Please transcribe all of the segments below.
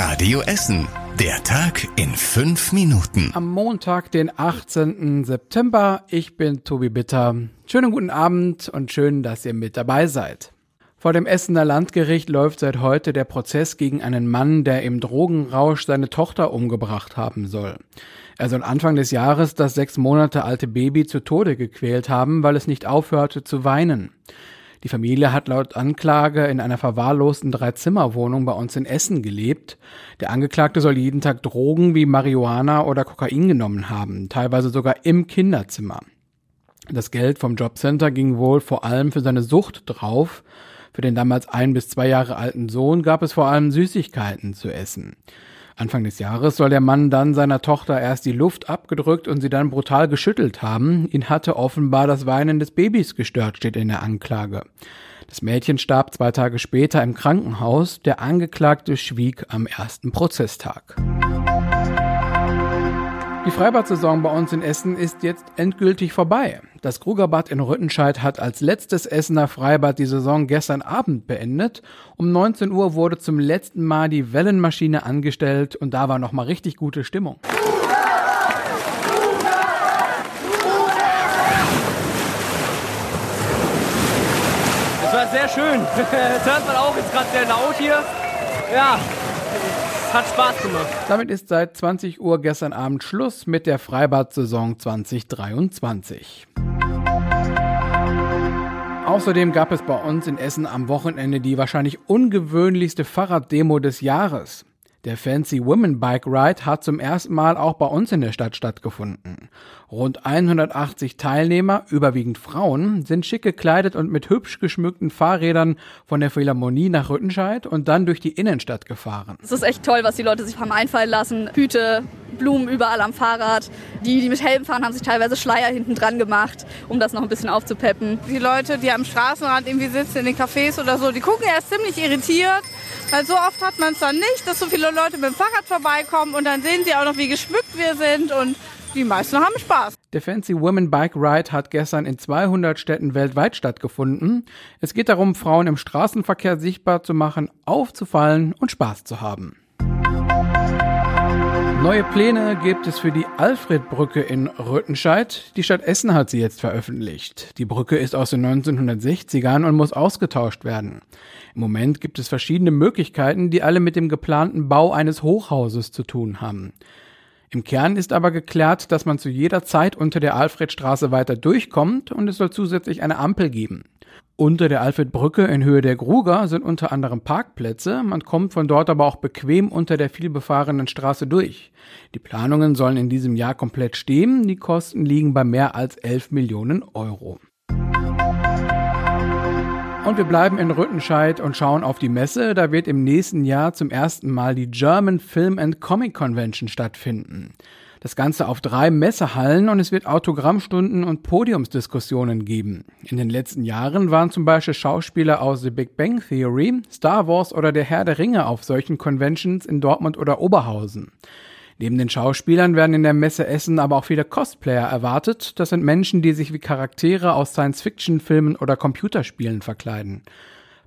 Radio Essen. Der Tag in fünf Minuten. Am Montag, den 18. September. Ich bin Tobi Bitter. Schönen guten Abend und schön, dass ihr mit dabei seid. Vor dem Essener Landgericht läuft seit heute der Prozess gegen einen Mann, der im Drogenrausch seine Tochter umgebracht haben soll. Er soll Anfang des Jahres das sechs Monate alte Baby zu Tode gequält haben, weil es nicht aufhörte zu weinen. Die Familie hat laut Anklage in einer verwahrlosten Dreizimmerwohnung bei uns in Essen gelebt. Der Angeklagte soll jeden Tag Drogen wie Marihuana oder Kokain genommen haben, teilweise sogar im Kinderzimmer. Das Geld vom Jobcenter ging wohl vor allem für seine Sucht drauf. Für den damals ein bis zwei Jahre alten Sohn gab es vor allem Süßigkeiten zu essen. Anfang des Jahres soll der Mann dann seiner Tochter erst die Luft abgedrückt und sie dann brutal geschüttelt haben. Ihn hatte offenbar das Weinen des Babys gestört, steht in der Anklage. Das Mädchen starb zwei Tage später im Krankenhaus. Der Angeklagte schwieg am ersten Prozesstag. Die Freibad-Saison bei uns in Essen ist jetzt endgültig vorbei. Das Krugerbad in Rüttenscheid hat als letztes Essener Freibad die Saison gestern Abend beendet. Um 19 Uhr wurde zum letzten Mal die Wellenmaschine angestellt und da war nochmal richtig gute Stimmung. Es war sehr schön. Jetzt hört man auch jetzt gerade sehr laut hier. Ja, hat Spaß gemacht. Damit ist seit 20 Uhr gestern Abend Schluss mit der Freibad-Saison 2023. Außerdem gab es bei uns in Essen am Wochenende die wahrscheinlich ungewöhnlichste Fahrraddemo des Jahres. Der Fancy Women Bike Ride hat zum ersten Mal auch bei uns in der Stadt stattgefunden. Rund 180 Teilnehmer, überwiegend Frauen, sind schick gekleidet und mit hübsch geschmückten Fahrrädern von der Philharmonie nach Rüttenscheid und dann durch die Innenstadt gefahren. Es ist echt toll, was die Leute sich haben einfallen lassen. Hüte, Blumen überall am Fahrrad. Die, die mit Helm fahren, haben sich teilweise Schleier hinten dran gemacht, um das noch ein bisschen aufzupeppen. Die Leute, die am Straßenrand irgendwie sitzen in den Cafés oder so, die gucken erst ziemlich irritiert. Weil so oft hat man es dann nicht, dass so viele Leute mit dem Fahrrad vorbeikommen und dann sehen sie auch noch, wie geschmückt wir sind und die meisten haben Spaß. Der Fancy Women Bike Ride hat gestern in 200 Städten weltweit stattgefunden. Es geht darum, Frauen im Straßenverkehr sichtbar zu machen, aufzufallen und Spaß zu haben. Neue Pläne gibt es für die Alfredbrücke in Rüttenscheid. Die Stadt Essen hat sie jetzt veröffentlicht. Die Brücke ist aus den 1960ern und muss ausgetauscht werden. Im Moment gibt es verschiedene Möglichkeiten, die alle mit dem geplanten Bau eines Hochhauses zu tun haben. Im Kern ist aber geklärt, dass man zu jeder Zeit unter der Alfredstraße weiter durchkommt und es soll zusätzlich eine Ampel geben. Unter der Alfredbrücke in Höhe der Gruger sind unter anderem Parkplätze, man kommt von dort aber auch bequem unter der vielbefahrenen Straße durch. Die Planungen sollen in diesem Jahr komplett stehen, die Kosten liegen bei mehr als 11 Millionen Euro. Und wir bleiben in Rüttenscheid und schauen auf die Messe. Da wird im nächsten Jahr zum ersten Mal die German Film and Comic Convention stattfinden. Das Ganze auf drei Messehallen und es wird Autogrammstunden und Podiumsdiskussionen geben. In den letzten Jahren waren zum Beispiel Schauspieler aus The Big Bang Theory, Star Wars oder Der Herr der Ringe auf solchen Conventions in Dortmund oder Oberhausen. Neben den Schauspielern werden in der Messe Essen aber auch viele Cosplayer erwartet. Das sind Menschen, die sich wie Charaktere aus Science-Fiction-Filmen oder Computerspielen verkleiden.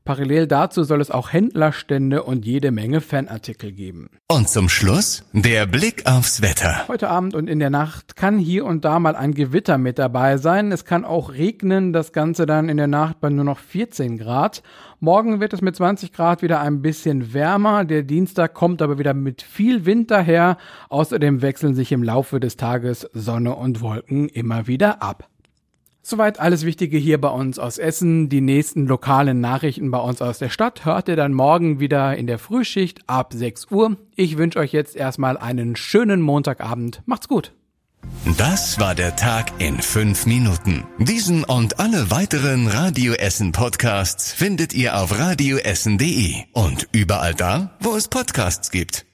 Parallel dazu soll es auch Händlerstände und jede Menge Fanartikel geben. Und zum Schluss der Blick aufs Wetter. Heute Abend und in der Nacht kann hier und da mal ein Gewitter mit dabei sein. Es kann auch regnen, das Ganze dann in der Nacht bei nur noch 14 Grad. Morgen wird es mit 20 Grad wieder ein bisschen wärmer. Der Dienstag kommt aber wieder mit viel Wind daher. Außerdem wechseln sich im Laufe des Tages Sonne und Wolken immer wieder ab. Soweit alles Wichtige hier bei uns aus Essen. Die nächsten lokalen Nachrichten bei uns aus der Stadt hört ihr dann morgen wieder in der Frühschicht ab 6 Uhr. Ich wünsche euch jetzt erstmal einen schönen Montagabend. Macht's gut. Das war der Tag in fünf Minuten. Diesen und alle weiteren Radio Essen Podcasts findet ihr auf radioessen.de und überall da, wo es Podcasts gibt.